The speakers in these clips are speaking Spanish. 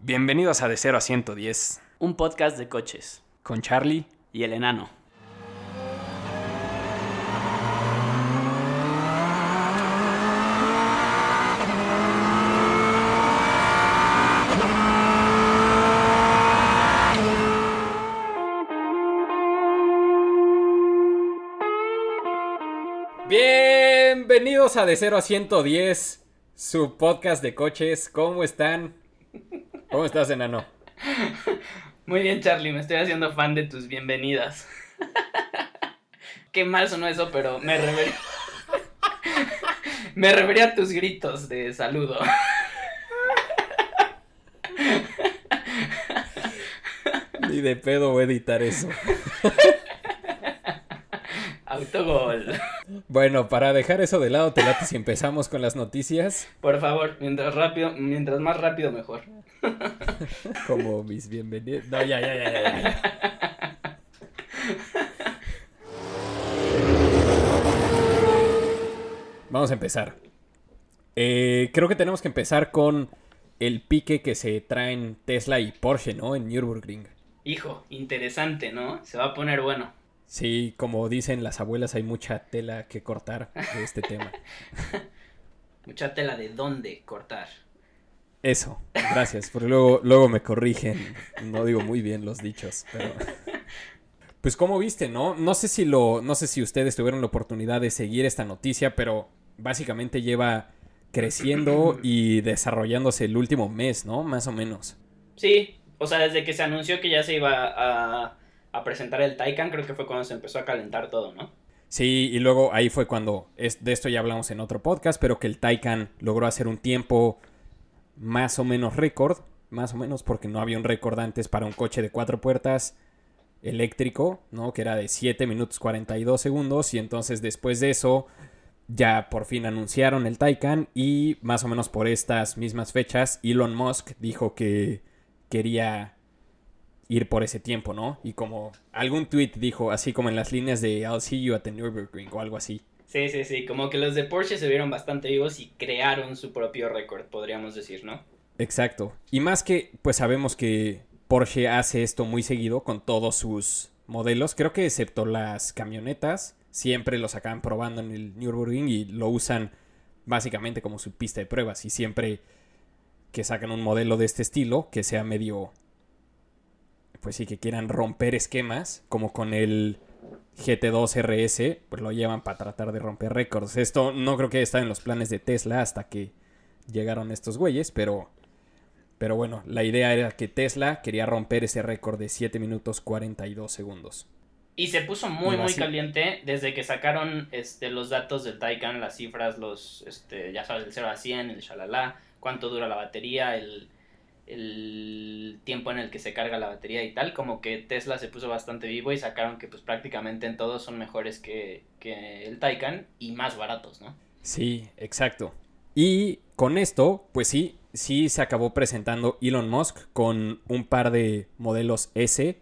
Bienvenidos a De 0 a 110 Un podcast de coches. con Charlie. Y el enano. Bienvenidos a De 0 a 110, su podcast de coches. ¿Cómo están? ¿Cómo estás, enano? Muy bien, Charlie, me estoy haciendo fan de tus bienvenidas. Qué mal sonó eso, pero me refería. me refería a tus gritos de saludo. Ni de pedo voy a editar eso. Autogol. Bueno, para dejar eso de lado, te late si empezamos con las noticias. Por favor, mientras rápido, mientras más rápido mejor. Como mis bienvenidos. No, ya, ya, ya, ya, ya. Vamos a empezar. Eh, creo que tenemos que empezar con el pique que se traen Tesla y Porsche, ¿no? En Nürburgring. Hijo, interesante, ¿no? Se va a poner bueno. Sí, como dicen las abuelas, hay mucha tela que cortar de este tema. Mucha tela de dónde cortar. Eso, gracias, porque luego, luego me corrigen. No digo muy bien los dichos, pero. Pues como viste, ¿no? No sé si lo. No sé si ustedes tuvieron la oportunidad de seguir esta noticia, pero básicamente lleva creciendo y desarrollándose el último mes, ¿no? Más o menos. Sí, o sea, desde que se anunció que ya se iba a, a presentar el Taycan, creo que fue cuando se empezó a calentar todo, ¿no? Sí, y luego ahí fue cuando. Es, de esto ya hablamos en otro podcast, pero que el Taycan logró hacer un tiempo más o menos récord. Más o menos porque no había un récord antes para un coche de cuatro puertas eléctrico, ¿no? Que era de 7 minutos 42 segundos. Y entonces después de eso ya por fin anunciaron el Taycan y más o menos por estas mismas fechas Elon Musk dijo que quería ir por ese tiempo, ¿no? Y como algún tweet dijo, así como en las líneas de I'll see you at the Nürburgring o algo así. Sí, sí, sí, como que los de Porsche se vieron bastante vivos y crearon su propio récord, podríamos decir, ¿no? Exacto. Y más que, pues sabemos que Porsche hace esto muy seguido con todos sus modelos. Creo que excepto las camionetas, siempre los acaban probando en el Nürburgring y lo usan básicamente como su pista de pruebas. Y siempre que sacan un modelo de este estilo, que sea medio, pues sí, que quieran romper esquemas, como con el GT2 RS, pues lo llevan para tratar de romper récords. Esto no creo que está en los planes de Tesla hasta que llegaron estos güeyes, pero... Pero bueno, la idea era que Tesla quería romper ese récord de 7 minutos 42 segundos. Y se puso muy, muy caliente desde que sacaron este, los datos del Taycan, las cifras, los, este, ya sabes, el 0 a 100, el shalala, cuánto dura la batería, el, el tiempo en el que se carga la batería y tal, como que Tesla se puso bastante vivo y sacaron que pues prácticamente en todos son mejores que, que el Taycan y más baratos, ¿no? Sí, exacto. Y con esto, pues sí, sí se acabó presentando Elon Musk con un par de modelos S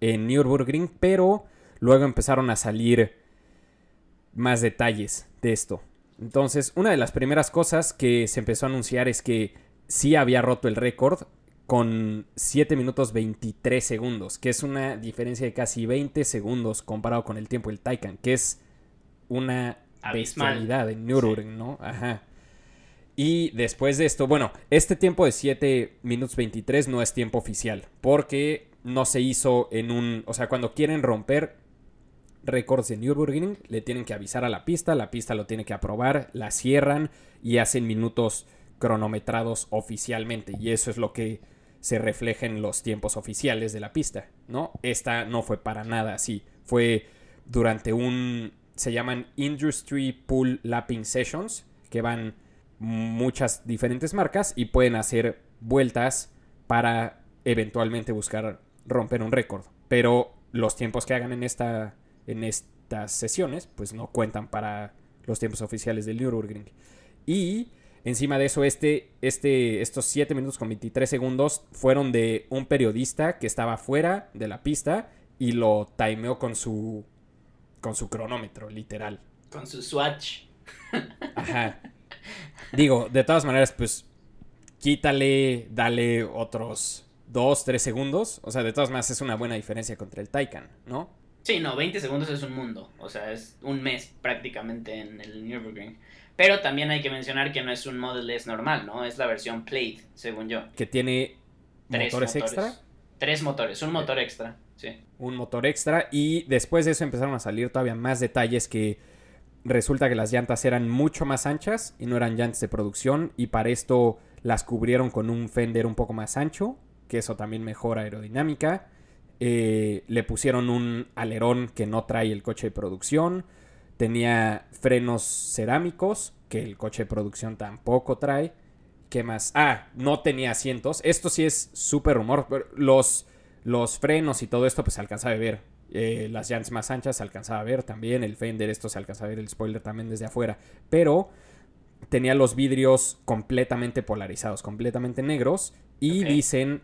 en Nürburgring, pero luego empezaron a salir más detalles de esto. Entonces, una de las primeras cosas que se empezó a anunciar es que sí había roto el récord con 7 minutos 23 segundos, que es una diferencia de casi 20 segundos comparado con el tiempo del Taycan, que es una Abismal. bestialidad en Nürburgring, ¿no? Ajá. Y después de esto, bueno, este tiempo de 7 minutos 23 no es tiempo oficial, porque no se hizo en un, o sea, cuando quieren romper récords de Nürburgring, le tienen que avisar a la pista, la pista lo tiene que aprobar, la cierran y hacen minutos cronometrados oficialmente, y eso es lo que se refleja en los tiempos oficiales de la pista, ¿no? Esta no fue para nada así, fue durante un, se llaman Industry Pool Lapping Sessions, que van muchas diferentes marcas y pueden hacer vueltas para eventualmente buscar romper un récord. Pero los tiempos que hagan en, esta, en estas sesiones, pues no cuentan para los tiempos oficiales del Nürburgring. Y encima de eso, este, este, estos 7 minutos con 23 segundos fueron de un periodista que estaba fuera de la pista y lo timeó con su, con su cronómetro, literal. Con su Swatch. Ajá. Digo, de todas maneras, pues quítale, dale otros 2, 3 segundos. O sea, de todas maneras es una buena diferencia contra el Taycan, ¿no? Sí, no, 20 segundos es un mundo. O sea, es un mes prácticamente en el Nürburgring. Pero también hay que mencionar que no es un Model S normal, ¿no? Es la versión Plate, según yo. Que tiene Tres motores, extra. Tres motores, un motor extra, sí. Un motor extra. Y después de eso empezaron a salir todavía más detalles que resulta que las llantas eran mucho más anchas y no eran llantas de producción. Y para esto las cubrieron con un fender un poco más ancho, que eso también mejora aerodinámica. Eh, le pusieron un alerón que no trae el coche de producción. Tenía frenos cerámicos, que el coche de producción tampoco trae. ¿Qué más? Ah, no tenía asientos. Esto sí es súper rumor. Los, los frenos y todo esto, pues se alcanzaba a ver. Eh, las llantas más anchas se alcanzaba a ver también. El fender, esto se alcanzaba a ver. El spoiler también desde afuera. Pero tenía los vidrios completamente polarizados, completamente negros. Y dicen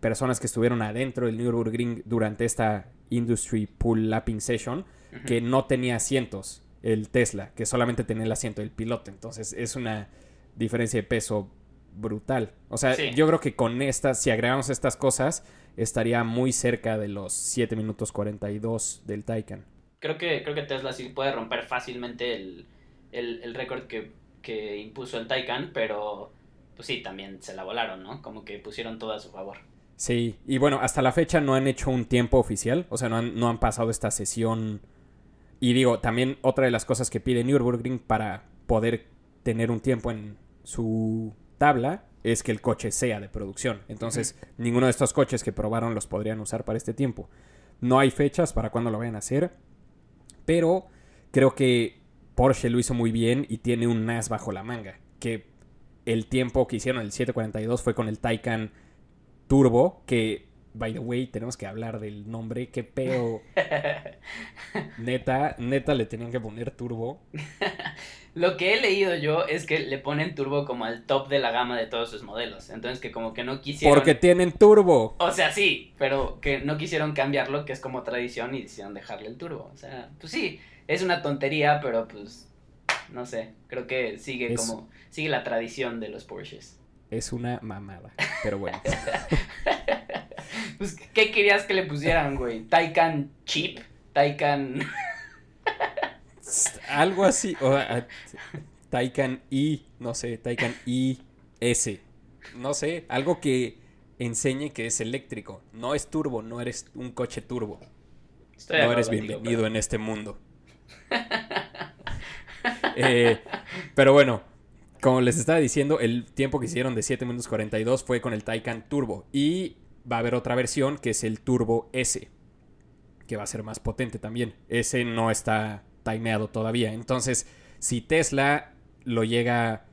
personas que estuvieron adentro del Nürburgring durante esta Industry Pull Lapping Session Que no tenía asientos el Tesla, que solamente tenía el asiento del piloto. Entonces es una diferencia de peso brutal. O sea, Sí. yo creo que con estas, si agregamos estas cosas, estaría muy cerca de los 7 minutos 42 del Taycan. Creo que, creo que Tesla sí puede romper fácilmente el, el, el récord que, que impuso el Taycan, pero pues sí, también se la volaron, ¿no? Como que pusieron todo a su favor. Sí, y bueno, hasta la fecha no han hecho un tiempo oficial, o sea, no han, no han pasado esta sesión. Y digo, también otra de las cosas que pide Nürburgring para poder tener un tiempo en su tabla es que el coche sea de producción. Entonces, ninguno de estos coches que probaron los podrían usar para este tiempo. No hay fechas para cuándo lo vayan a hacer, pero creo que Porsche lo hizo muy bien y tiene un NAS bajo la manga, que el tiempo que hicieron el 742 fue con el Taycan Turbo, que, by the way, tenemos que hablar del nombre. Qué pedo. neta, neta le tenían que poner Turbo. Lo que he leído yo es que le ponen turbo como al top de la gama de todos sus modelos. Entonces que como que no quisieron... Porque tienen Turbo. O sea, sí, pero que no quisieron cambiarlo, que es como tradición, y decidieron dejarle el turbo. O sea, pues sí, es una tontería, pero pues, no sé, creo que sigue Es- como, sigue la tradición de los Porsches. Es una mamada. Pero bueno. Pues, ¿qué querías que le pusieran, güey? Taycan Chip, Taycan... Algo así. O, Taycan I. No sé. Taycan IS. No sé. Algo que enseñe que es eléctrico. No es turbo. No eres un coche turbo. Estoy no eres contigo, bienvenido en este mundo. Eh, pero bueno, como les estaba diciendo, el tiempo que hicieron de 7 minutos 42 fue con el Taycan Turbo. Y va a haber otra versión que es el Turbo S, que va a ser más potente también. Ese no está timeado todavía. Entonces, si Tesla lo llega,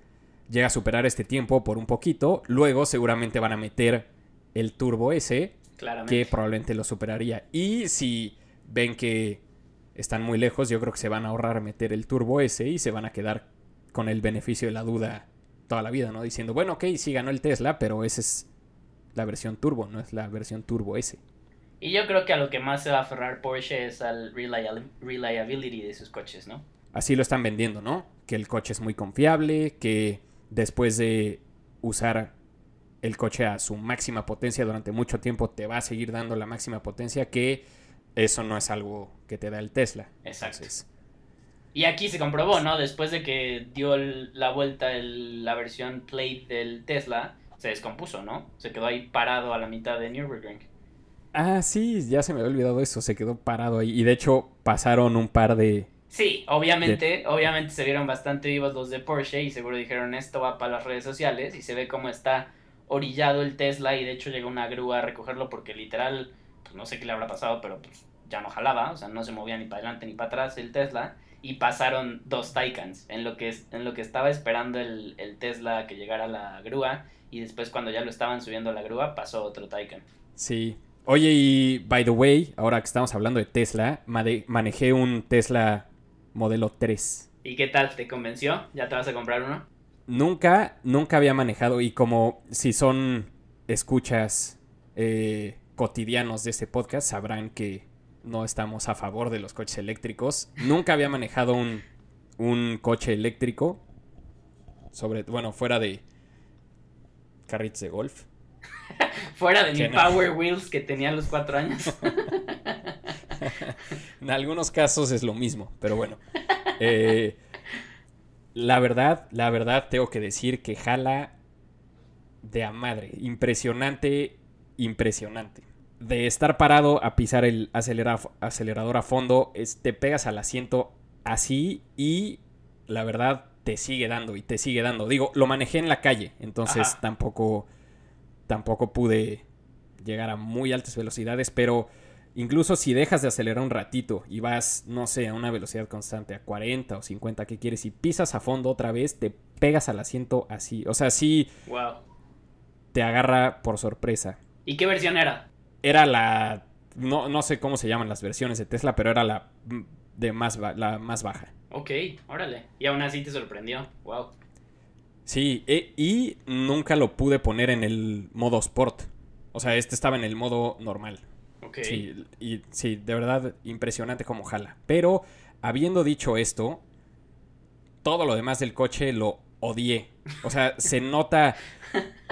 llega a superar este tiempo por un poquito, luego seguramente van a meter el Turbo S Claramente. que probablemente lo superaría. Y si ven que están muy lejos, yo creo que se van a ahorrar meter el Turbo S y se van a quedar con el beneficio de la duda toda la vida, ¿no? Diciendo, bueno, ok, sí ganó el Tesla, pero esa es la versión Turbo, no es la versión Turbo S. Y yo creo que a lo que más se va a aferrar Porsche es al reliab- reliability de sus coches, ¿no? Así lo están vendiendo, ¿no? Que el coche es muy confiable, que después de usar el coche a su máxima potencia durante mucho tiempo te va a seguir dando la máxima potencia, que eso no es algo que te da el Tesla. Exacto. Entonces, Y aquí se comprobó, ¿no? Después de que dio la vuelta el- la versión Plate del Tesla, se descompuso, ¿no? Se quedó ahí parado a la mitad de Nürburgring. Ah, sí, ya se me había olvidado eso, se quedó parado ahí. Y de hecho pasaron un par de... Sí, obviamente, obviamente se vieron bastante vivos los de Porsche y seguro dijeron esto va para las redes sociales y se ve cómo está orillado el Tesla y de hecho llegó una grúa a recogerlo porque literal, pues no sé qué le habrá pasado, pero pues ya no jalaba, o sea, no se movía ni para adelante ni para atrás el Tesla y pasaron dos Taycans en lo que, en lo que estaba esperando el, el Tesla que llegara la grúa y después cuando ya lo estaban subiendo a la grúa pasó otro Taycan. Sí. Oye, y by the way, ahora que estamos hablando de Tesla, manejé un Tesla modelo 3. ¿Y qué tal? ¿Te convenció? ¿Ya te vas a comprar uno? Nunca, nunca había manejado y como si son escuchas eh, cotidianos de este podcast, sabrán que no estamos a favor de los coches eléctricos. Nunca había manejado un, un coche eléctrico. Sobre, bueno, fuera de carritos de golf. Fuera de mi no. Power Wheels que tenía a los cuatro años. En algunos casos es lo mismo, pero bueno. Eh, la verdad, la verdad, tengo que decir que jala de a madre. Impresionante, impresionante. De estar parado a pisar el acelera- acelerador a fondo, es- te pegas al asiento así y la verdad te sigue dando y te sigue dando. Digo, lo manejé en la calle, entonces Ajá. tampoco, tampoco pude llegar a muy altas velocidades, pero incluso si dejas de acelerar un ratito y vas, no sé, a una velocidad constante, a 40 o 50 que quieres, y pisas a fondo otra vez, te pegas al asiento así. O sea, sí wow. te agarra por sorpresa. ¿Y qué versión era? Era la... No, no sé cómo se llaman las versiones de Tesla, pero era la de más, la más baja. Ok, órale. Y aún así te sorprendió. Wow. Sí, e- y nunca lo pude poner en el modo Sport. O sea, este estaba en el modo normal. Ok. Sí, y sí, de verdad impresionante como jala. Pero habiendo dicho esto, todo lo demás del coche lo odié. O sea, se nota.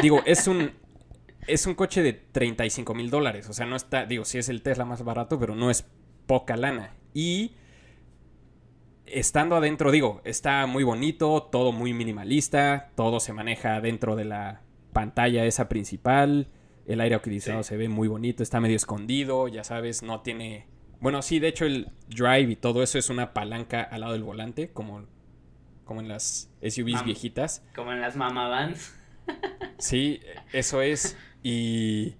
Digo, es un. Es un coche de 35 mil dólares. O sea, no está. Digo, sí es el Tesla más barato, pero no es poca lana. Y. Estando adentro, digo, está muy bonito, todo muy minimalista, todo se maneja dentro de la pantalla esa principal, el aire acondicionado Sí. se ve muy bonito, está medio escondido, ya sabes, no tiene... Bueno, sí, de hecho el drive y todo eso es una palanca al lado del volante, como, como en las SUVs Mam. viejitas. Como en las Mama Vans. Sí, eso es. Y,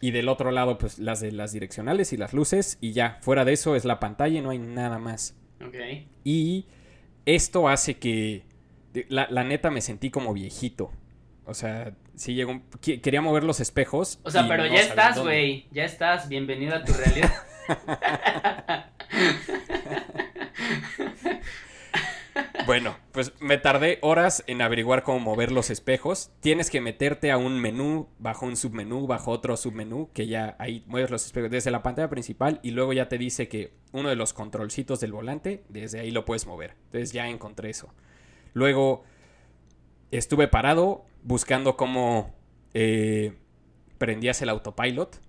y del otro lado, pues las de las direccionales y las luces. Y ya, fuera de eso es la pantalla y no hay nada más. Ok. Y esto hace que. La, la neta me sentí como viejito. O sea, sí llegó. un- quería mover los espejos. O sea, pero no ya estás, güey. Ya estás. Bienvenido a tu realidad. Bueno, pues me tardé horas en averiguar cómo mover los espejos. Tienes que meterte a un menú, bajo un submenú, bajo otro submenú, que ya ahí mueves los espejos desde la pantalla principal y luego ya te dice que uno de los controlcitos del volante, desde ahí lo puedes mover. Entonces ya encontré eso. Luego estuve parado buscando cómo eh, prendías el autopilot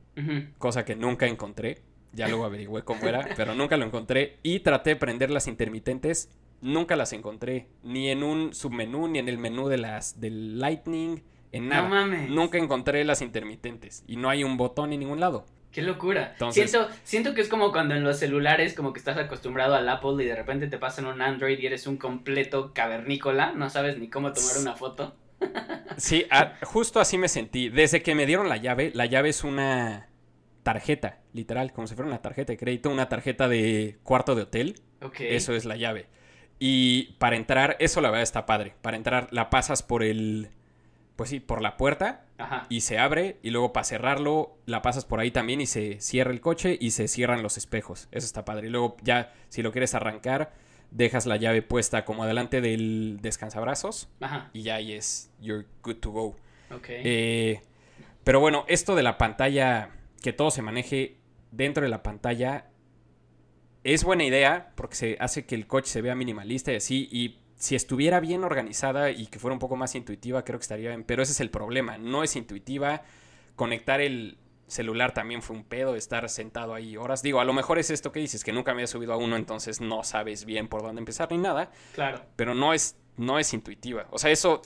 cosa que nunca encontré. Ya luego averigüé cómo era, pero nunca lo encontré. Y traté de prender las intermitentes, nunca las encontré. Ni en un submenú, ni en el menú de las del Lightning, en No nada. mames. Nunca encontré las intermitentes. Y no hay un botón en ningún lado. Qué locura. Entonces- siento, siento que es como cuando en los celulares como que estás acostumbrado al Apple y de repente te pasan un Android y eres un completo cavernícola, no sabes ni cómo tomar una foto. Sí, a- justo así me sentí. Desde que me dieron la llave, la llave es una tarjeta, literal, como si fuera una tarjeta de crédito, una tarjeta de cuarto de hotel. Ok. Eso es la llave. Y para entrar, eso la verdad está padre. Para entrar la pasas por el, pues sí, por la puerta Ajá. y se abre. Y luego para cerrarlo, la pasas por ahí también y se cierra el coche y se cierran los espejos. Eso está padre. Y luego ya, si lo quieres arrancar, dejas la llave puesta como adelante del descansabrazos Ajá. y ya ahí es, you're good to go. Ok. Eh, pero bueno, esto de la pantalla, que todo se maneje dentro de la pantalla, es buena idea porque se hace que el coche se vea minimalista y así. Y si estuviera bien organizada y que fuera un poco más intuitiva, creo que estaría bien. Pero ese es el problema, no es intuitiva. Conectar el celular también fue un pedo, estar sentado ahí horas. Digo, a lo mejor es esto que dices, que nunca me había subido a uno, entonces no sabes bien por dónde empezar ni nada claro. pero no es, no es intuitiva. O sea, eso,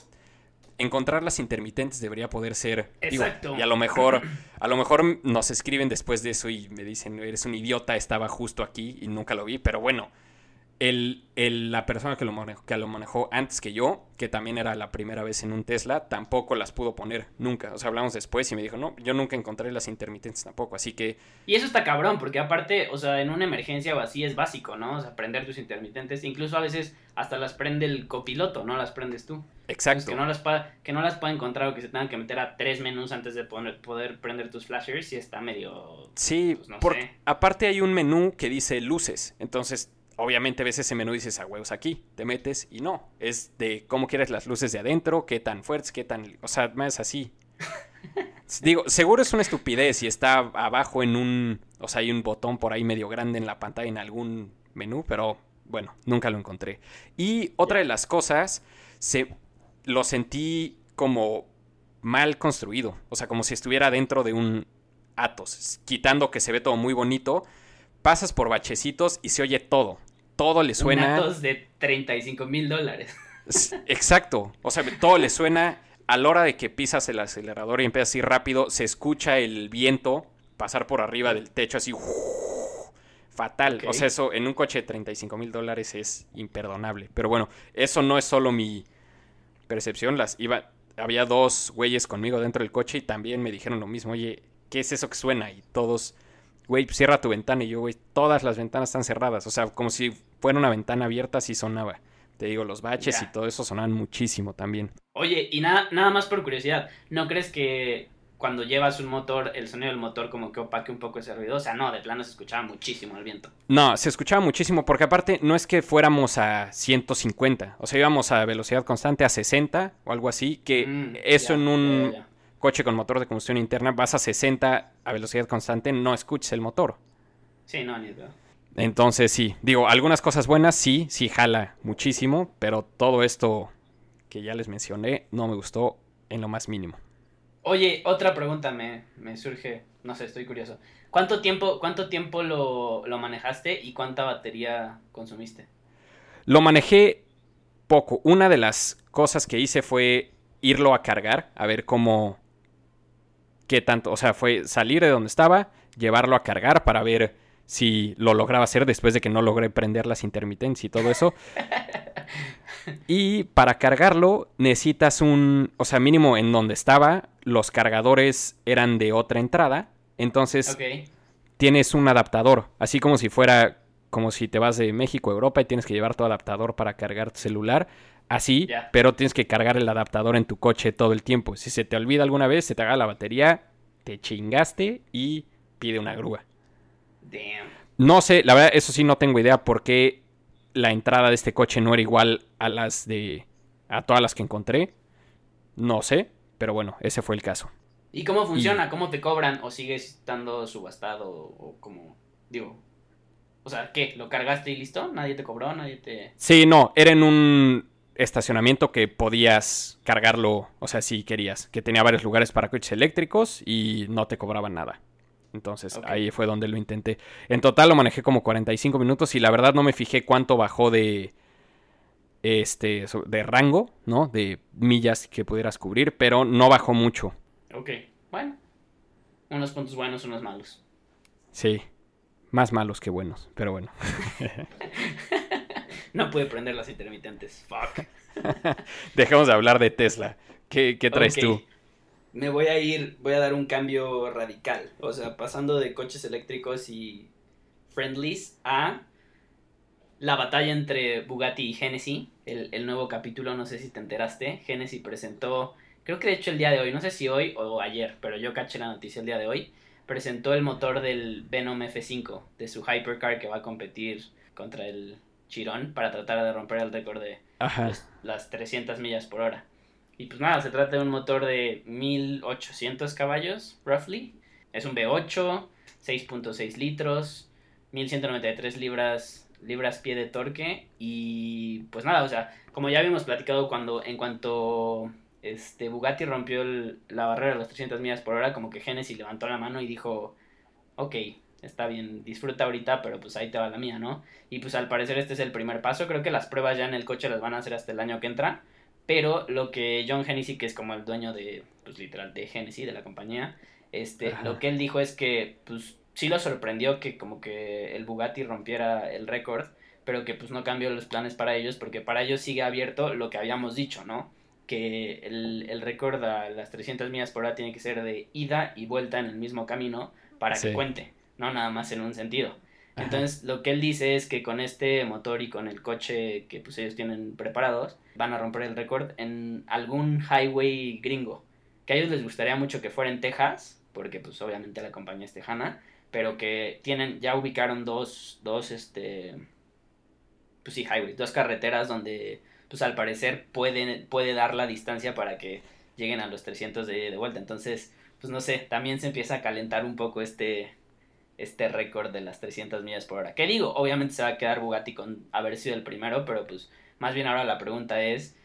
encontrar las intermitentes debería poder ser. digo, Exacto. y a lo mejor, a lo mejor nos escriben después de eso y me dicen, eres un idiota, estaba justo aquí y nunca lo vi. Pero bueno, el, el- la persona que lo, manejó, que lo manejó antes que yo, que también era la primera vez en un Tesla, tampoco las pudo poner nunca. O sea, hablamos después y me dijo, no, yo nunca encontré las intermitentes tampoco. Así que Y eso está cabrón, porque aparte, o sea, en una emergencia o así es básico, ¿no? O sea, prender tus intermitentes, incluso a veces hasta las prende el copiloto, no las prendes tú. Exacto. Que, no las que no las pueda encontrar o que se tengan que meter a tres menús antes de poner- poder prender tus flashers, sí está medio... Sí, Pues no porque sé. aparte hay un menú que dice luces. Entonces, obviamente ves ese menú y dices, a huevos aquí, te metes y no. Es de cómo quieres las luces de adentro, qué tan fuertes, qué tan. O sea, más así. Digo, seguro es una estupidez y está abajo en un. O sea, hay un botón por ahí medio grande en la pantalla en algún menú, pero bueno, nunca lo encontré. Y otra de las cosas, se, lo sentí como mal construido. O sea, como si estuviera dentro de un Atos. Quitando que se ve todo muy bonito. Pasas por bachecitos y se oye todo. Todo le suena. Un Atos de 35 mil dólares. Exacto. O sea, todo le suena. A la hora de que pisas el acelerador y empiezas a ir rápido, se escucha el viento pasar por arriba del techo así. fatal. O sea, eso en un coche de 35 mil dólares es imperdonable. Pero bueno, eso no es solo mi percepción. Las iba, había dos güeyes conmigo dentro del coche y también me dijeron lo mismo. Oye, ¿qué es eso que suena? Y todos, güey, cierra tu ventana. Y yo, güey, todas las ventanas están cerradas. O sea, como si fuera una ventana abierta, así sonaba. Te digo, los baches y todo eso sonaban muchísimo también. Oye, y nada, nada más por curiosidad, ¿no crees que cuando llevas un motor, el sonido del motor como que opaque un poco ese ruido. O sea, no, de plano se escuchaba muchísimo el viento. No, se escuchaba muchísimo porque aparte no es que fuéramos a 150, o sea, íbamos a velocidad constante a 60 o algo así, que mm, eso en un coche con motor de combustión interna vas a 60 a velocidad constante, no escuches el motor. Sí, no, ni idea. Entonces sí, digo, algunas cosas buenas sí, sí jala muchísimo, pero todo esto que ya les mencioné no me gustó en lo más mínimo. Oye, otra pregunta me, surge, no sé, estoy curioso. ¿Cuánto tiempo, cuánto tiempo lo, manejaste y cuánta batería consumiste? Lo manejé poco. Una de las cosas que hice fue irlo a cargar, a ver cómo, qué tanto, o sea, fue salir de donde estaba, llevarlo a cargar para ver si lo lograba hacer después de que no logré prender las intermitencias y todo eso. y para cargarlo necesitas un, o sea, mínimo en donde estaba, los cargadores eran de otra entrada, entonces tienes un adaptador, así como si fuera como si te vas de México a Europa y tienes que llevar tu adaptador para cargar tu celular, así, pero tienes que cargar el adaptador en tu coche todo el tiempo. Si se te olvida alguna vez, se te haga la batería, te chingaste y pide una grúa. No sé, la verdad, eso sí no tengo idea por qué la entrada de este coche no era igual a las de. a todas las que encontré. No sé, pero bueno, ese fue el caso. ¿Y cómo funciona? ¿Cómo te cobran? ¿O sigues estando subastado? ¿O como Digo. O sea, ¿qué? ¿Lo cargaste y listo? ¿Nadie te cobró? ¿Nadie te.? Sí, no, era en un estacionamiento que podías cargarlo, o sea, si querías, que tenía varios lugares para coches eléctricos y no te cobraban nada. Entonces ahí fue donde lo intenté. En total lo manejé como 45 minutos y la verdad no me fijé cuánto bajó de este de rango, ¿no? De millas que pudieras cubrir, pero no bajó mucho. Ok, bueno. Unos puntos buenos, unos malos. Sí, más malos que buenos, pero bueno. no pude prender las intermitentes. Fuck. Dejemos de hablar de Tesla. ¿Qué, traes tú? me voy a ir, voy a dar un cambio radical. O sea, pasando de coches eléctricos y friendlies a la batalla entre Bugatti y Genesis. El, nuevo capítulo, no sé si te enteraste. Genesis presentó, creo que de hecho el día de hoy, no sé si hoy o ayer, pero yo caché la noticia el día de hoy. Presentó el motor del Venom F5 de su hypercar que va a competir contra el Chirón para tratar de romper el récord de las 300 millas por hora. Y pues nada, se trata de un motor de 1800 caballos, roughly. Es un V8, 6.6 litros, 1193 libras, libras pie de torque. Y pues nada, o sea, como ya habíamos platicado cuando en cuanto este Bugatti rompió la barrera de las 300 millas por hora, como que Genesis levantó la mano y dijo, ok, está bien, disfruta ahorita, pero pues ahí te va la mía, ¿no? Y pues al parecer este es el primer paso, creo que las pruebas ya en el coche las van a hacer hasta el año que entra. Pero lo que John Hennessy, que es como el dueño de, pues literal, de Hennessy, de la compañía, este, lo que él dijo es que, pues, sí lo sorprendió que como que el Bugatti rompiera el récord, pero que pues no cambió los planes para ellos, porque para ellos sigue abierto lo que habíamos dicho, ¿no? Que el, el récord a las 300 millas por hora tiene que ser de ida y vuelta en el mismo camino para que cuente, no nada más en un sentido. Entonces, lo que él dice es que con este motor y con el coche que pues ellos tienen preparados, van a romper el récord en algún highway gringo. Que a ellos les gustaría mucho que fuera en Texas, porque pues obviamente la compañía es tejana, pero que tienen, ya ubicaron dos, dos, este, pues sí, highways, dos carreteras donde pues al parecer pueden, puede dar la distancia para que lleguen a los 300 de, de vuelta. Entonces, pues no sé, también se empieza a calentar un poco este, este récord de las 300 millas por hora. ¿Qué digo? Obviamente se va a quedar Bugatti con haber sido el primero, pero pues más bien ahora la pregunta es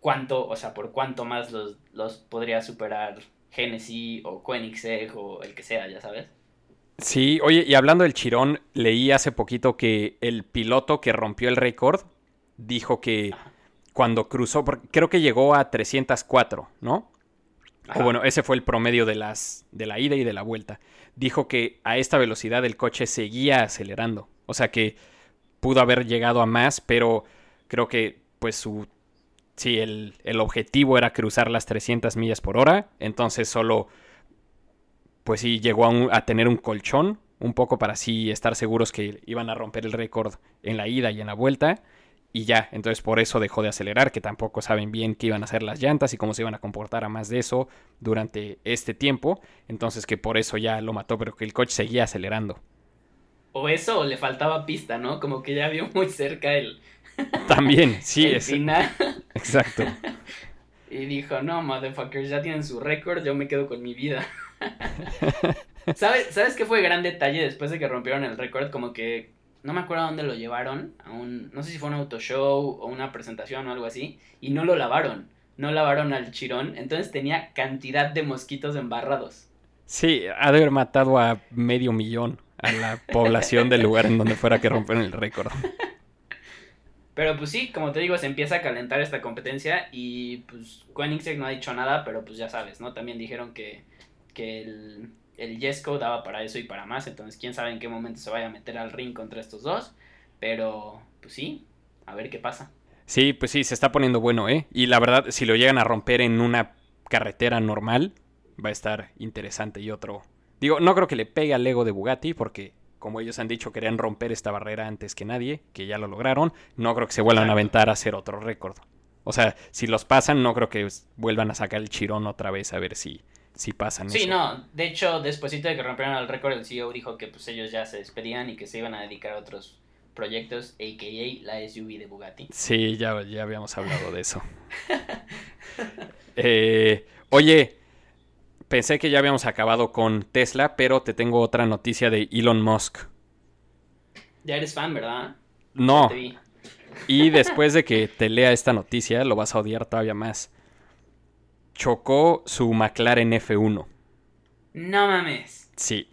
cuánto, o sea, por cuánto más los, los podría superar Genesis o Koenigsegg o el que sea, ya sabes. Sí, oye, y hablando del Chirón, leí hace poquito que el piloto que rompió el récord dijo que cuando cruzó, creo que llegó a 304, ¿no? O bueno, ese fue el promedio de, las, de la ida y de la vuelta. Dijo que a esta velocidad el coche seguía acelerando. O sea que pudo haber llegado a más, pero creo que pues su... Sí, el, el objetivo era cruzar las 300 millas por hora. Entonces solo pues sí llegó a, tener un colchón, un poco para así estar seguros que iban a romper el récord en la ida y en la vuelta. Y ya, entonces por eso dejó de acelerar, que tampoco saben bien qué iban a hacer las llantas y cómo se iban a comportar a más de eso durante este tiempo. Entonces que por eso ya lo mató, pero que el coche seguía acelerando. O eso, o le faltaba pista, ¿no? Como que ya vio muy cerca el... También, sí. el final. Exacto. y dijo, no, motherfuckers, ya tienen su récord, yo me quedo con mi vida. ¿Sabes, ¿Sabes qué fue gran detalle después de que rompieron el récord? Como que no me acuerdo a dónde lo llevaron, a un, no sé si fue un auto show o una presentación o algo así, y no lo lavaron, no lavaron al chirón, entonces tenía cantidad de mosquitos embarrados. Sí, ha de haber matado a medio millón a la población del lugar en donde fuera que rompieron el récord. Pero pues sí, como te digo, se empieza a calentar esta competencia y pues Koenigsegg no ha dicho nada, pero pues ya sabes, ¿no? También dijeron que que el, el Yesco daba para eso y para más, entonces quién sabe en qué momento se vaya a meter al ring contra estos dos, pero pues sí, a ver qué pasa. Sí, pues sí, se está poniendo bueno, ¿eh? Y la verdad, si lo llegan a romper en una carretera normal, va a estar interesante y otro... Digo, no creo que le pegue al ego de Bugatti porque como ellos han dicho, querían romper esta barrera antes que nadie, que ya lo lograron. No creo que se vuelvan a aventar a hacer otro récord. O sea, si los pasan, no creo que vuelvan a sacar el chirón otra vez a ver si, si pasan sí, no, de hecho, después de que rompieron el récord, el CEO dijo que pues ellos ya se despedían y que se iban a dedicar a otros proyectos, a.k.a. la SUV de Bugatti. Sí, ya, ya habíamos hablado de eso. Eh, oye, pensé que ya habíamos acabado con Tesla, pero te tengo otra noticia de Elon Musk. Ya eres fan, ¿verdad? No. Y después de que te lea esta noticia, lo vas a odiar todavía más chocó su McLaren F1. No mames. Sí.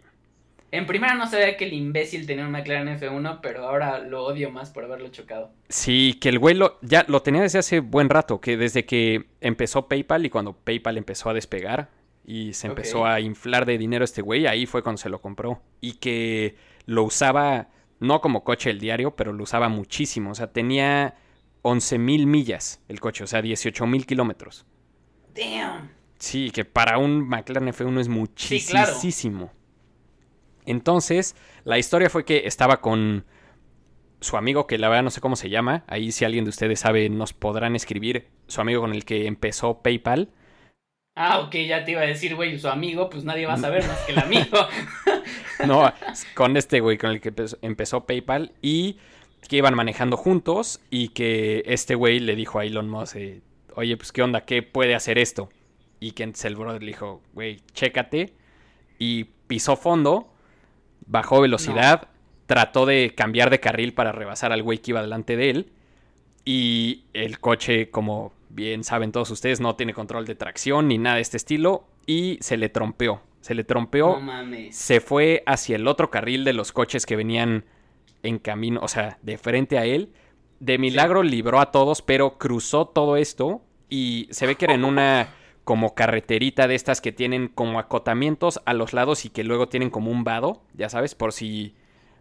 En primera no sabía que el imbécil tenía un McLaren F1, pero ahora lo odio más por haberlo chocado. Sí, que el güey lo, ya lo tenía desde hace buen rato, que desde que empezó PayPal y cuando PayPal empezó a despegar y se empezó a inflar de dinero este güey, ahí fue cuando se lo compró. Y que lo usaba, no como coche el diario, pero lo usaba muchísimo. O sea, tenía 11 mil millas el coche, o sea, 18 mil kilómetros. Damn. Sí, que para un McLaren F1 es muchísimo. Entonces, la historia fue que estaba con su amigo, que la verdad no sé cómo se llama. Ahí, si alguien de ustedes sabe, nos podrán escribir. Su amigo con el que empezó PayPal. Ah, ok, ya te iba a decir, güey, su amigo, pues nadie va a saber más que el amigo. no, con este güey con el que empezó PayPal y que iban manejando juntos y que este güey le dijo a Elon Musk, eh, oye, pues qué onda, ¿qué puede hacer esto? Y que el brother le dijo, güey, chécate. Y pisó fondo, bajó velocidad, trató de cambiar de carril para rebasar al güey que iba delante de él. Y el coche, como bien saben todos ustedes, no tiene control de tracción ni nada de este estilo. Y se le trompeó. Se le trompeó. Se fue hacia el otro carril de los coches que venían en camino, o sea, de frente a él de milagro libró a todos, pero cruzó todo esto y se ve que era en una como carreterita de estas que tienen como acotamientos a los lados y que luego tienen como un vado, ya sabes, por si...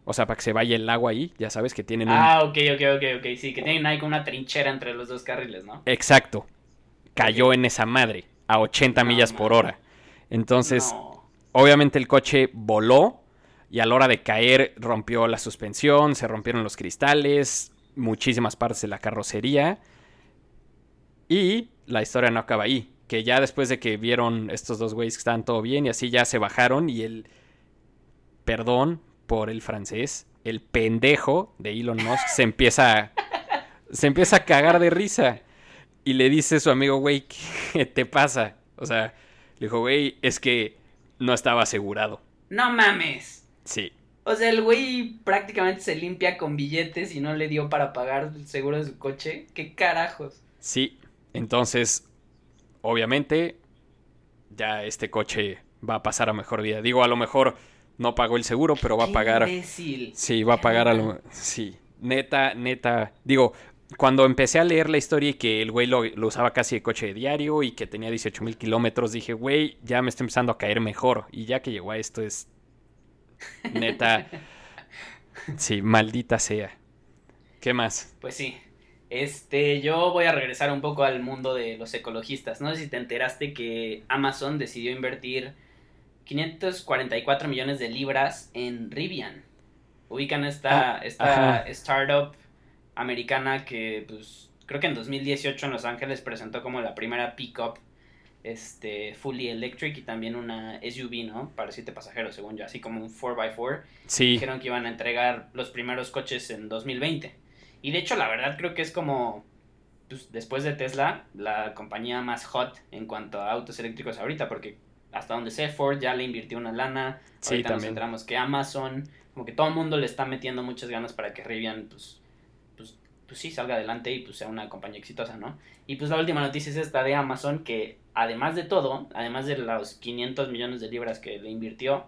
O sea, para que se vaya el agua ahí, ya sabes que tienen un... Ah, ok, ok, ok, ok, sí, que tienen ahí como una trinchera entre los dos carriles, ¿no? Exacto. Cayó en esa madre, a 80 millas por hora. Entonces, obviamente el coche voló y a la hora de caer rompió la suspensión, se rompieron los cristales, muchísimas partes de la carrocería. Y la historia no acaba ahí. Que ya después de que vieron estos dos güeyes que estaban todo bien y así ya se bajaron y el... Perdón por el francés. El pendejo de Elon Musk se empieza a, se empieza a cagar de risa. Y le dice a su amigo, güey, ¿qué te pasa? O sea, le dijo, güey, es que no estaba asegurado. No mames. Sí. O sea, el güey prácticamente se limpia con billetes y no le dio para pagar el seguro de su coche. ¿Qué carajos? Sí, Entonces, obviamente, ya este coche va a pasar a mejor vida. Digo, a lo mejor no pagó el seguro, pero va a pagar. Imbécil. Sí, va a pagar a lo. Sí, neta, neta. Digo, cuando empecé a leer la historia y que el güey lo, lo usaba casi de coche de diario y que tenía 18 mil kilómetros, dije, güey, ya me está empezando a caer mejor. Y ya que llegó a esto es. Neta. Sí, maldita sea. ¿Qué más? Pues sí. Este, yo voy a regresar un poco al mundo de los ecologistas. No sé si te enteraste que Amazon decidió invertir 544 millones de libras en Rivian. Ubican esta, Ah, esta ajá. startup americana que, pues, creo que en 2018 en Los Ángeles presentó como la primera pickup este, fully electric y también una SUV, ¿no? Para siete pasajeros, según yo, así como un 4x4 Sí, dijeron que iban a entregar los primeros coches en 2020. Y de hecho, la verdad creo que es como, pues, después de Tesla, la compañía más hot en cuanto a autos eléctricos ahorita, porque hasta donde sé, Ford ya le invirtió una lana. Sí, ahorita nos también. enteramos que Amazon, como que todo el mundo le está metiendo muchas ganas para que Rivian, pues, pues, pues sí, salga adelante y pues sea una compañía exitosa, ¿no? Y pues la última noticia es esta de Amazon, que además de todo, además de los 500 millones de libras que le invirtió,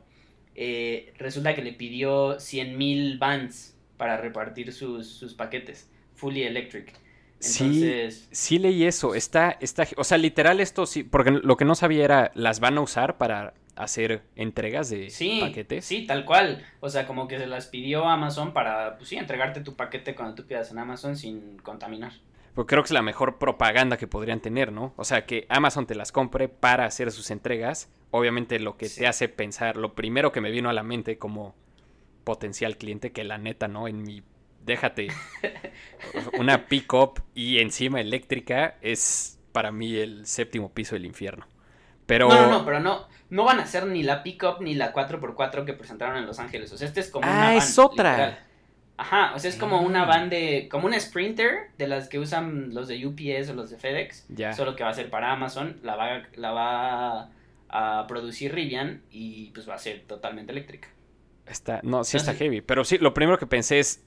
eh, resulta que le pidió 100 mil vans para repartir sus, sus paquetes, fully electric. Sí, Entonces, sí leí eso. Está, está, o sea, literal esto sí, porque lo que no sabía era, ¿las van a usar para hacer entregas de sí, paquetes? sí, tal cual. O sea, como que se las pidió Amazon para, pues sí, entregarte tu paquete cuando tú pidas en Amazon sin contaminar. Porque creo que es la mejor propaganda que podrían tener, ¿no? O sea, que Amazon te las compre para hacer sus entregas. Obviamente lo que Sí. te hace pensar, lo primero que me vino a la mente como potencial cliente, que la neta, ¿no? En mi, déjate, una pick-up y encima eléctrica es para mí el séptimo piso del infierno. Pero... No, no, no, pero no, no van a ser ni la pickup ni la 4x4 que presentaron en Los Ángeles. O sea, este es como Ah, una van, es otra. literal. Ajá, o sea, es como una Mm. van de, como una Sprinter de las que usan los de UPS o los de FedEx. Ya. Solo que va a ser para Amazon, la va, la va a producir Rivian y pues va a ser totalmente eléctrica. Está, no, sí está heavy. Pero sí, lo primero que pensé es,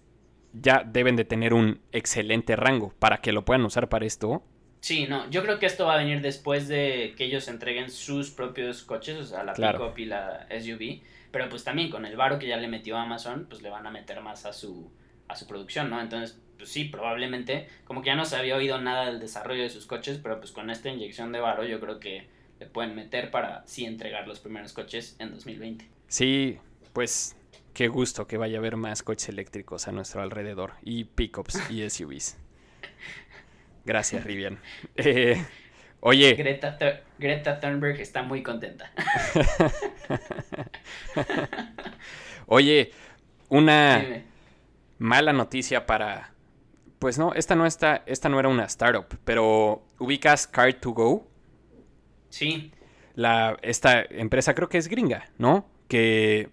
ya deben de tener un excelente rango para que lo puedan usar para esto. Sí, no, yo creo que esto va a venir después de que ellos entreguen sus propios coches, o sea, la Claro. pickup y la SUV, pero pues también con el varo que ya le metió Amazon, pues le van a meter más a su a su producción, ¿no? Entonces, pues sí, probablemente, como que ya no se había oído nada del desarrollo de sus coches, pero pues con esta inyección de varo yo creo que le pueden meter para sí entregar los primeros coches en 2020. Sí, pues qué gusto que vaya a haber más coches eléctricos a nuestro alrededor. Y pickups y SUVs. Gracias, Rivian. Eh, oye, Greta, Greta Thunberg está muy contenta. oye, una Dime. mala noticia para... Pues no, esta no, está, esta no era una startup, pero ubicas Car2Go. Sí, la, esta empresa creo que es gringa, ¿no? Que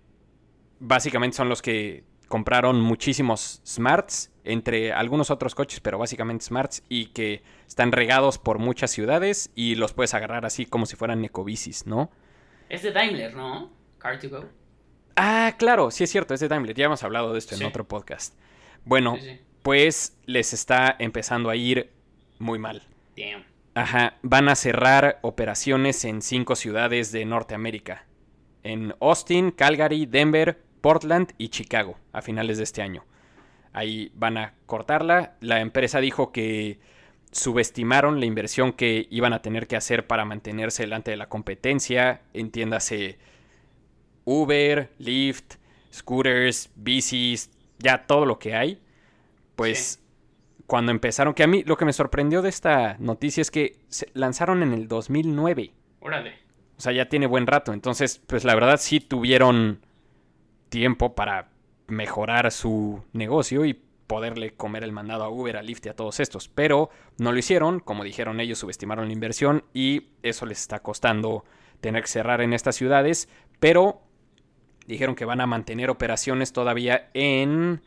básicamente son los que compraron muchísimos smarts entre algunos otros coches, pero básicamente smarts y que están regados por muchas ciudades y los puedes agarrar así como si fueran ecobicis, ¿no? es de Daimler, ¿no? Car2Go. Ah, claro, sí es cierto, es de Daimler, ya hemos hablado de esto Sí. en otro podcast. Bueno, Sí, sí. pues les está empezando a ir muy mal. Damn. Ajá, van a cerrar operaciones en cinco ciudades de Norteamérica. En Austin, Calgary, Denver, Portland y Chicago a finales de este año. Ahí van a cortarla. La empresa dijo que subestimaron la inversión que iban a tener que hacer para mantenerse delante de la competencia. Entiéndase Uber, Lyft, scooters, bicis, ya todo lo que hay. Pues cuando empezaron, que a mí lo que me sorprendió de esta noticia es que se lanzaron en el 2009. Órale. O sea, ya tiene buen rato. Entonces, pues la verdad sí tuvieron tiempo para mejorar su negocio y poderle comer el mandado a Uber, a Lyft y a todos estos. Pero no lo hicieron, como dijeron ellos, subestimaron la inversión y eso les está costando tener que cerrar en estas ciudades. Pero dijeron que van a mantener operaciones todavía en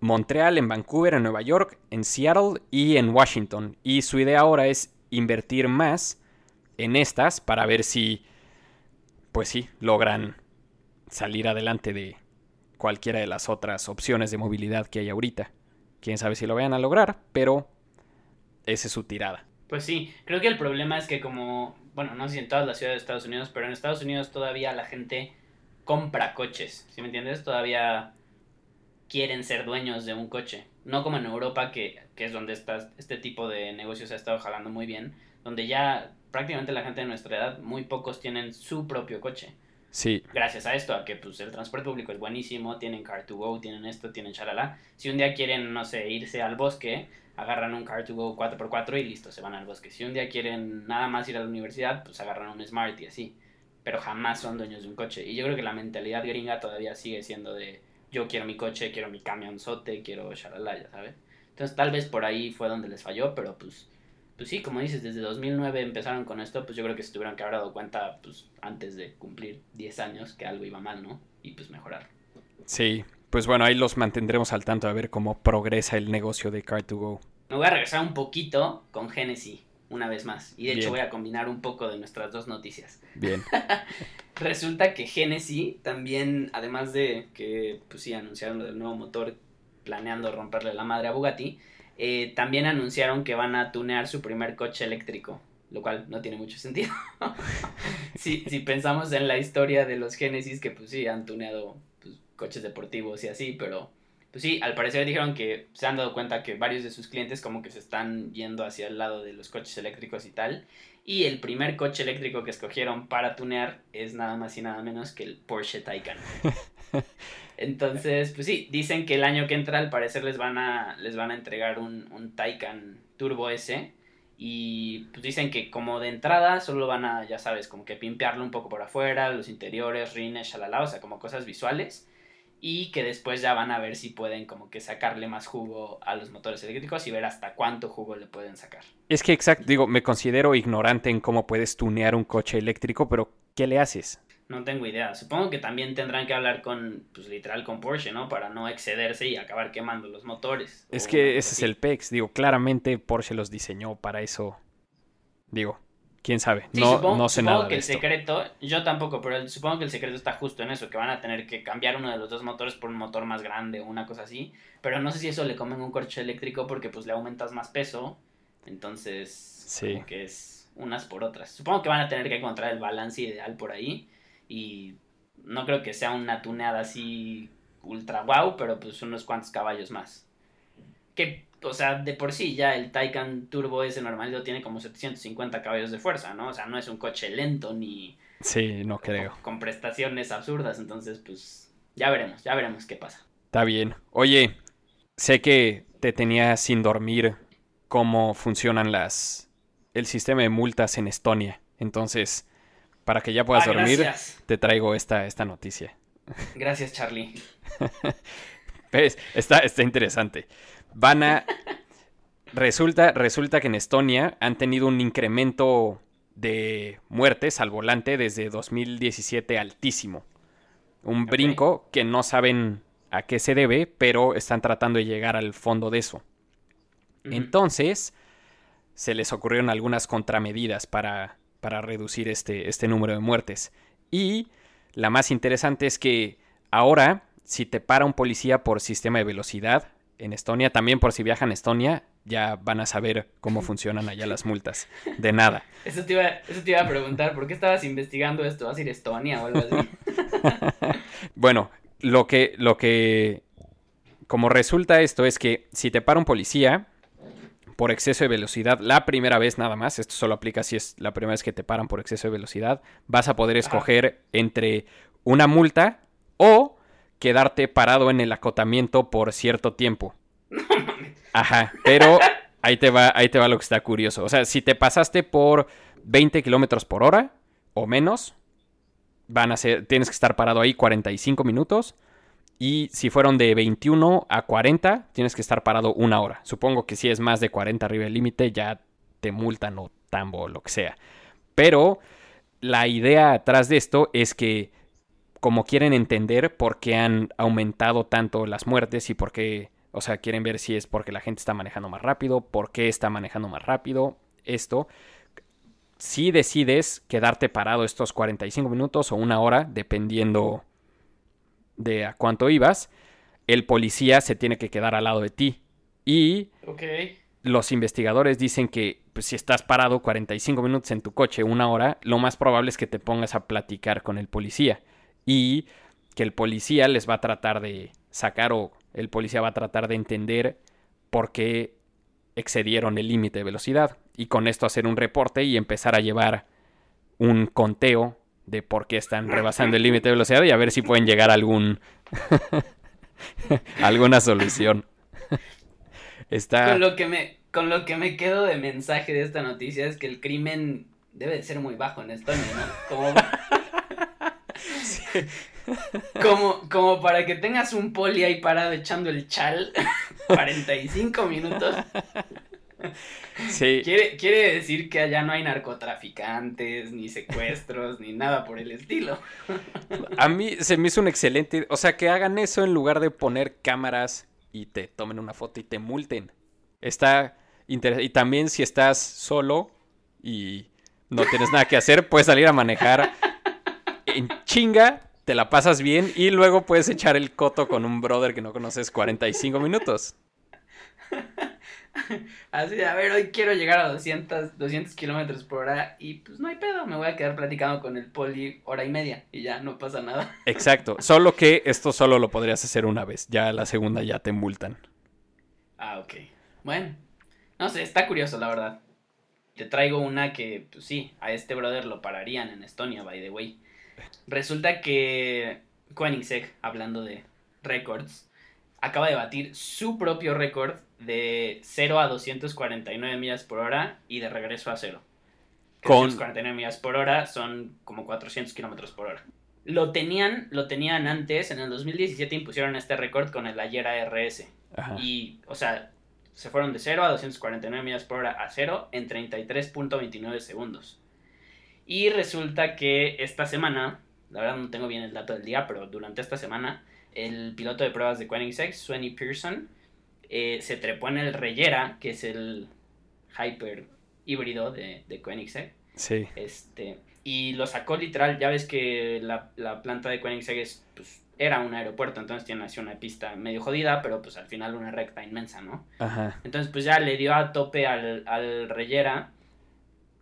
Montreal, en Vancouver, en Nueva York, en Seattle y en Washington. Y su idea ahora es invertir más en estas para ver si, pues sí, logran salir adelante de cualquiera de las otras opciones de movilidad que hay ahorita. Quién sabe si lo vayan a lograr, pero esa es su tirada. Pues sí, creo que el problema es que como, bueno, no sé si en todas las ciudades de Estados Unidos, pero en Estados Unidos todavía la gente compra coches, ¿sí me entiendes? Todavía quieren ser dueños de un coche. No como en Europa, que, que es donde está, este tipo de negocios ha estado jalando muy bien, donde ya prácticamente la gente de nuestra edad, muy pocos tienen su propio coche. Gracias a esto, a que pues el transporte público es buenísimo, tienen Car2Go, tienen esto, tienen chalala. Si un día quieren, no sé, irse al bosque, agarran un Car2Go 4x4 y listo, se van al bosque. Si un día quieren nada más ir a la universidad, pues agarran un Smart y así. Pero jamás son dueños de un coche. Y yo creo que la mentalidad gringa todavía sigue siendo de yo quiero mi coche, quiero mi camionzote, quiero shalala, ya sabes. Entonces tal vez por ahí fue donde les falló, pero pues, pues sí, como dices, desde 2009 empezaron con esto, pues yo creo que se tuvieron que haber dado cuenta pues antes de cumplir 10 años que algo iba mal, ¿no? Y pues mejorar. Sí, pues bueno, ahí los mantendremos al tanto a ver cómo progresa el negocio de Car2Go. Me voy a regresar un poquito con Genesis, una vez más. Y de hecho voy a combinar un poco de nuestras dos noticias. Bien. Resulta que Genesis también, además de que, pues sí, anunciaron lo del nuevo motor planeando romperle la madre a Bugatti, eh, también anunciaron que van a tunear su primer coche eléctrico, lo cual no tiene mucho sentido. si, pensamos en la historia de los Genesis, que pues sí, han tuneado pues, coches deportivos y así, pero pues sí, al parecer dijeron que se han dado cuenta que varios de sus clientes como que se están yendo hacia el lado de los coches eléctricos y tal. Y el primer coche eléctrico que escogieron para tunear es nada más y nada menos que el Porsche Taycan. Entonces, pues sí, dicen que el año que entra al parecer les van a, les van a entregar un, un Taycan Turbo S. Y pues dicen que como de entrada solo van a, ya sabes, como que pimpearlo un poco por afuera, los interiores, rines, shalala, o sea, como cosas visuales y que después ya van a ver si pueden como que sacarle más jugo a los motores eléctricos y ver hasta cuánto jugo le pueden sacar. Es que exacto, digo, me considero ignorante en cómo puedes tunear un coche eléctrico, pero ¿qué le haces? No tengo idea. Supongo que también tendrán que hablar con, pues literal con Porsche, ¿no? Para no excederse y acabar quemando los motores. Es que ese es el PEX, digo, claramente Porsche los diseñó para eso. Digo, quién sabe, Sí, no, supongo, no sé supongo nada que de el esto. secreto, yo tampoco, pero supongo que el secreto está justo en eso, que van a tener que cambiar uno de los dos motores por un motor más grande o una cosa así, pero no sé si eso le comen un coche eléctrico porque pues le aumentas más peso, entonces Sí. como que es unas por otras. Supongo que van a tener que encontrar el balance ideal por ahí y no creo que sea una tuneada así ultra wow, pero pues unos cuantos caballos más. Que, o sea, de por sí ya el Taycan Turbo ese normalito tiene como 750 caballos de fuerza, ¿no? O sea, no es un coche lento ni Sí, no creo. con, con prestaciones absurdas, entonces pues ya veremos, ya veremos qué pasa. Está bien. Oye, sé que te tenía sin dormir cómo funcionan las el sistema de multas en Estonia. Entonces, para que ya puedas Ah, dormir, gracias. te traigo esta, esta noticia. Gracias, Charlie. ¿Ves? Está, está interesante. Van a. Resulta, resulta que en Estonia han tenido un incremento de muertes al volante desde 2017 altísimo. Un brinco que no saben a qué se debe, pero están tratando de llegar al fondo de eso. Entonces, se les ocurrieron algunas contramedidas para, para reducir este, este número de muertes. Y la más interesante es que ahora, si te para un policía por sistema de velocidad en Estonia, también por si viajan a Estonia, ya van a saber cómo funcionan allá las multas. De nada. Eso te, iba, eso te iba a preguntar, ¿por qué estabas investigando esto? ¿Vas a ir a Estonia o algo así? Bueno, lo que, lo que, como resulta esto es que si te para un policía por exceso de velocidad, la primera vez nada más, esto solo aplica si es la primera vez que te paran por exceso de velocidad, vas a poder escoger entre una multa o quedarte parado en el acotamiento por cierto tiempo. Ajá, pero ahí te va, ahí te va lo que está curioso. O sea, si te pasaste por 20 kilómetros por hora o menos, van a ser, tienes que estar parado ahí 45 minutos. Y si fueron de 21 a 40, tienes que estar parado una hora. Supongo que si es más de 40 arriba del límite, ya te multan o tambo o lo que sea. Pero la idea atrás de esto es que, como quieren entender por qué han aumentado tanto las muertes y por qué, o sea, quieren ver si es porque la gente está manejando más rápido, por qué está manejando más rápido, esto. Si decides quedarte parado estos 45 minutos o una hora, dependiendo de a cuánto ibas, el policía se tiene que quedar al lado de ti. Y los investigadores dicen que pues si estás parado 45 minutos en tu coche, una hora, lo más probable es que te pongas a platicar con el policía. Y que el policía les va a tratar de sacar o el policía va a tratar de entender por qué excedieron el límite de velocidad. Y con esto hacer un reporte y empezar a llevar un conteo de por qué están rebasando el límite de velocidad y a ver si pueden llegar a algún alguna solución. Está... Con lo que me con lo que me quedo de mensaje de esta noticia es que el crimen debe de ser muy bajo en Estonia, ¿no? Como, como, como para que tengas un poli ahí parado echando el chal 45 minutos. Sí. Quiere, quiere decir que allá no hay narcotraficantes, ni secuestros, ni nada por el estilo. A mí se me hizo un excelente. O sea, que hagan eso en lugar de poner cámaras y te tomen una foto y te multen. Está interesante. Y también si estás solo y no tienes nada que hacer, puedes salir a manejar en chinga, te la pasas bien y luego puedes echar el coto con un brother que no conoces 45 minutos. Así, a ver, hoy quiero llegar a 200, 200 kilómetros por hora y pues no hay pedo, me voy a quedar platicando con el poli hora y media y ya no pasa nada. Exacto, solo que esto solo lo podrías hacer una vez, ya la segunda ya te multan. Ah, ok. Bueno, no sé, está curioso la verdad. Te traigo una que, pues sí, a este brother lo pararían en Estonia, by the way. Resulta que Koenigsegg, hablando de récords, acaba de batir su propio récord de 0 a 249 millas por hora y de regreso a 0. Con... 249 millas por hora son como 400 kilómetros por hora. Lo tenían, lo tenían antes, en el 2017 impusieron este récord con el Ayer RS. Y, o sea, se fueron de 0 a 249 millas por hora a 0 en 33.29 segundos. Y resulta que esta semana, la verdad no tengo bien el dato del día, pero durante esta semana, el piloto de pruebas de Koenigsegg, Svenny Pearson, eh, se trepó en el Reyera, que es el hyper híbrido de, de Koenigsegg. Sí. Este, y lo sacó literal, ya ves que la, planta de Koenigsegg es, pues, era un aeropuerto, entonces tiene así una pista medio jodida, pero pues al final una recta inmensa, ¿no? Ajá. Entonces pues ya le dio a tope al, al Reyera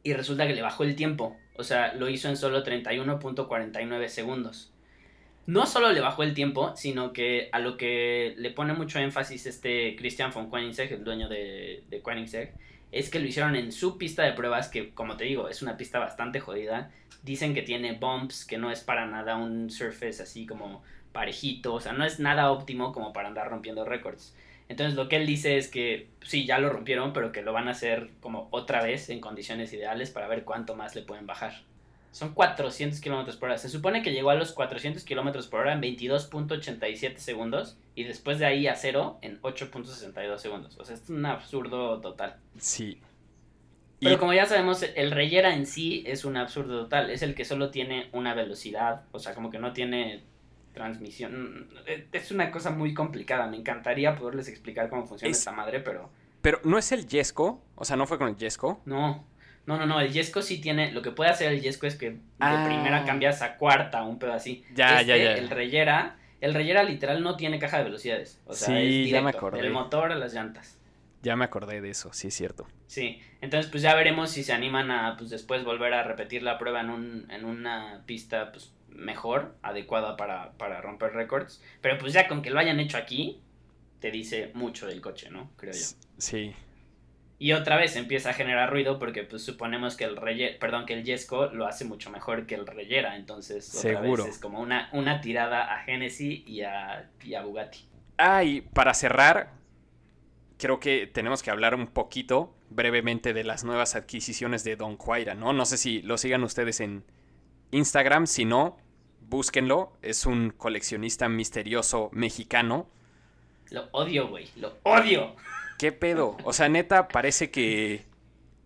y resulta que le bajó el tiempo. O sea, lo hizo en solo 31.49 segundos no solo le bajó el tiempo, sino que a lo que le pone mucho énfasis este Christian von Koenigsegg, el dueño de, de Koenigsegg, es que lo hicieron en su pista de pruebas, que como te digo, es una pista bastante jodida. Dicen que tiene bumps, que no es para nada un surface así como parejito, o sea, no es nada óptimo como para andar rompiendo récords. Entonces lo que él dice es que sí, ya lo rompieron, pero que lo van a hacer como otra vez en condiciones ideales para ver cuánto más le pueden bajar. Son 400 kilómetros por hora. Se supone que llegó a los 400 kilómetros por hora en 22.87 segundos y después de ahí a cero en 8.62 segundos. O sea, es un absurdo total. Sí. Pero como ya sabemos, el Reyera en sí es un absurdo total. Es el que solo tiene una velocidad. O sea, como que no tiene transmisión. Es una cosa muy complicada. Me encantaría poderles explicar cómo funciona esta madre, pero. Pero no es el Yesco. O sea, no fue con el Yesco. No. No, no, no, el Yesco sí tiene, lo que puede hacer el Yesco es que de ah. primera cambias a cuarta, un pedo así. Ya, ya, este, ya. El Reyera, el Reyera literal no tiene caja de velocidades. O sea, sí, es ya me acordé. Del motor a las llantas. Ya me acordé de eso, sí es cierto. Sí, entonces pues ya veremos si se animan a pues después volver a repetir la prueba en, un, en una pista pues mejor, adecuada para, para romper récords. Pero pues ya con que lo hayan hecho aquí, te dice mucho del coche, ¿no? Creo yo. Sí, y otra vez empieza a generar ruido porque pues suponemos que el Rey, perdón, que el Yesco lo hace mucho mejor que el Reyera, entonces otra Seguro. vez es como una, una tirada a Genesis y a, y a Bugatti. Ah, y para cerrar, creo que tenemos que hablar un poquito brevemente de las nuevas adquisiciones de Don Quaira, ¿no? No sé si lo sigan ustedes en Instagram, si no, búsquenlo, es un coleccionista misterioso mexicano. Lo odio, güey, lo odio. ¿Qué pedo? O sea, neta, parece que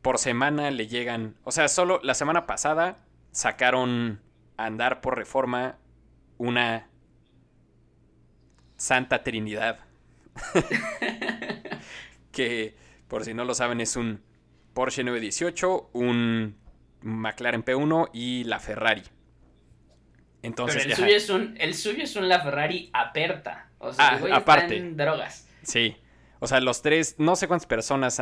por semana le llegan. O sea, solo la semana pasada sacaron a andar por reforma una Santa Trinidad. que, por si no lo saben, es un Porsche 918, un McLaren P1 y la Ferrari. Entonces, Pero el, suyo es un, el suyo es un la Ferrari aperta. O sea, ah, aparte. drogas. Sí. O sea, los tres, no sé cuántas personas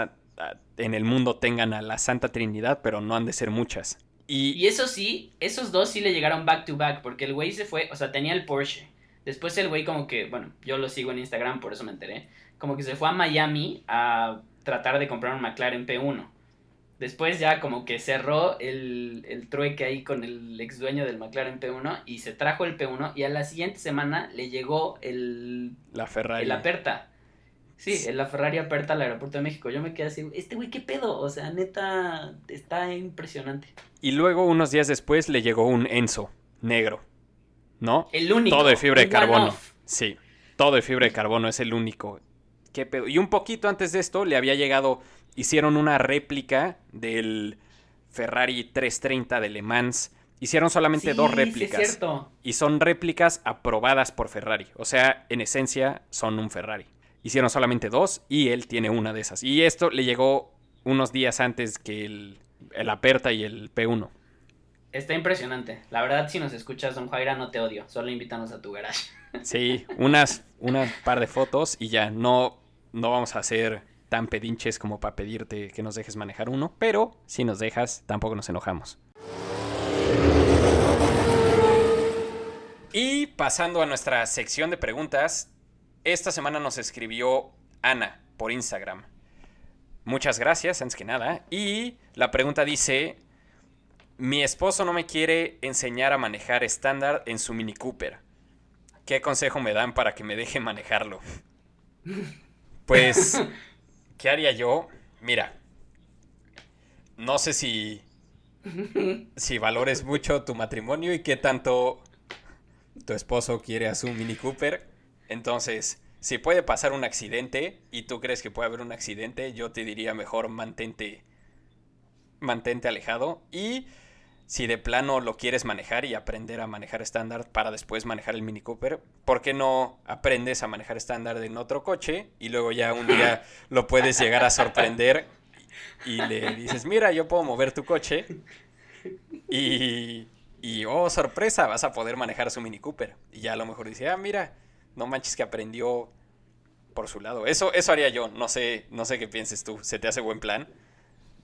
en el mundo tengan a la Santa Trinidad, pero no han de ser muchas. Y, Y eso sí, esos dos sí le llegaron back to back, porque el güey se fue, o sea, tenía el Porsche. Después el güey como que, bueno, yo lo sigo en Instagram, por eso me enteré, como que se fue a Miami a tratar de comprar un McLaren P1. Después ya como que cerró el, el trueque ahí con el ex dueño del McLaren P1 y se trajo el P1 y a la siguiente semana le llegó el, la Ferrari. el Aperta. Sí, el la Ferrari Aperta al aeropuerto de México. Yo me quedé así, este güey, ¿qué pedo? O sea, neta, está impresionante. Y luego, unos días después, le llegó un Enzo negro. ¿No? El único. Todo de fibra de carbono. Sí, todo de fibra de carbono es el único. ¿Qué pedo? Y un poquito antes de esto le había llegado, hicieron una réplica del Ferrari 330 de Le Mans. Hicieron solamente Sí, dos sí, réplicas. es cierto. y son réplicas aprobadas por Ferrari. O sea, en esencia son un Ferrari. Hicieron solamente dos y él tiene una de esas. Y esto le llegó unos días antes que el, el Aperta y el P1. Está impresionante. La verdad, si nos escuchas, Don Jaira, no te odio. Solo invítanos a tu garage. Sí, unas, unas par de fotos y ya. No, no vamos a ser tan pedinches como para pedirte que nos dejes manejar uno. Pero si nos dejas, tampoco nos enojamos. Y pasando a nuestra sección de preguntas, esta semana nos escribió Ana por Instagram. Muchas gracias, antes que nada. Y la pregunta dice, mi esposo no me quiere enseñar a manejar estándar en su Mini Cooper. ¿Qué consejo me dan para que me deje manejarlo? Pues, ¿qué haría yo? Mira, no sé si, si valores mucho tu matrimonio y qué tanto tu esposo quiere a su Mini Cooper. Entonces, si puede pasar un accidente y tú crees que puede haber un accidente, yo te diría mejor mantente, mantente alejado. Y si de plano lo quieres manejar y aprender a manejar estándar para después manejar el Mini Cooper, ¿por qué no aprendes a manejar estándar en otro coche y luego ya un día lo puedes llegar a sorprender y le dices, mira, yo puedo mover tu coche y, y oh, sorpresa, vas a poder manejar su Mini Cooper. Y ya a lo mejor dice, ah, mira, no manches que aprendió por su lado. Eso, eso haría yo, no sé, no sé qué pienses tú, ¿se te hace buen plan?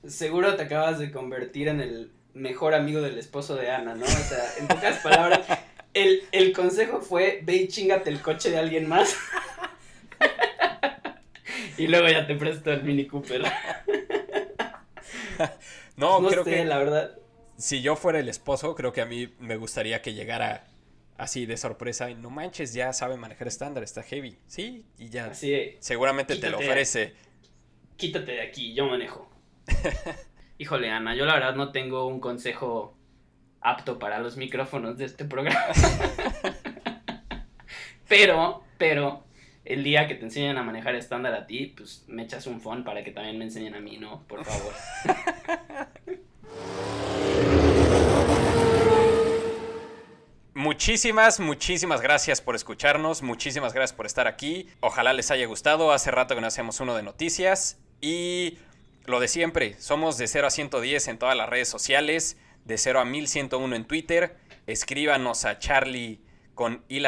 Seguro te acabas de convertir en el mejor amigo del esposo de Ana, ¿no? O sea, en pocas palabras, el, el consejo fue, ve y chingate el coche de alguien más. y luego ya te presto el Mini Cooper. No, no creo sé, que la verdad. si yo fuera el esposo, creo que a mí me gustaría que llegara así de sorpresa y no manches, ya sabe manejar estándar, está heavy. Sí, y ya Así de, seguramente te lo ofrece. quítate de aquí, yo manejo. Híjole, Ana, yo la verdad no tengo un consejo apto para los micrófonos de este programa. pero, pero, el día que te enseñen a manejar estándar a ti, pues me echas un phone para que también me enseñen a mí, ¿no? Por favor. Muchísimas, muchísimas gracias por escucharnos, muchísimas gracias por estar aquí. Ojalá les haya gustado, hace rato que no hacemos uno de noticias y lo de siempre, somos de 0 a 110 en todas las redes sociales, de 0 a 1101 en Twitter, escríbanos a charlie con i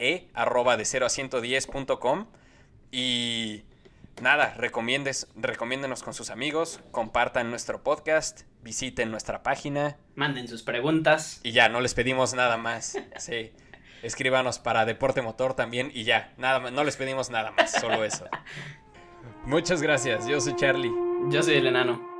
e arroba de 0 a 110.com y nada, recomiendes, recomiéndenos con sus amigos, compartan nuestro podcast, visiten nuestra página. Manden sus preguntas. Y ya, no les pedimos nada más. Sí. Escríbanos para Deporte Motor también y ya, nada más, no les pedimos nada más, solo eso. Muchas gracias, yo soy Charlie. Yo soy el enano.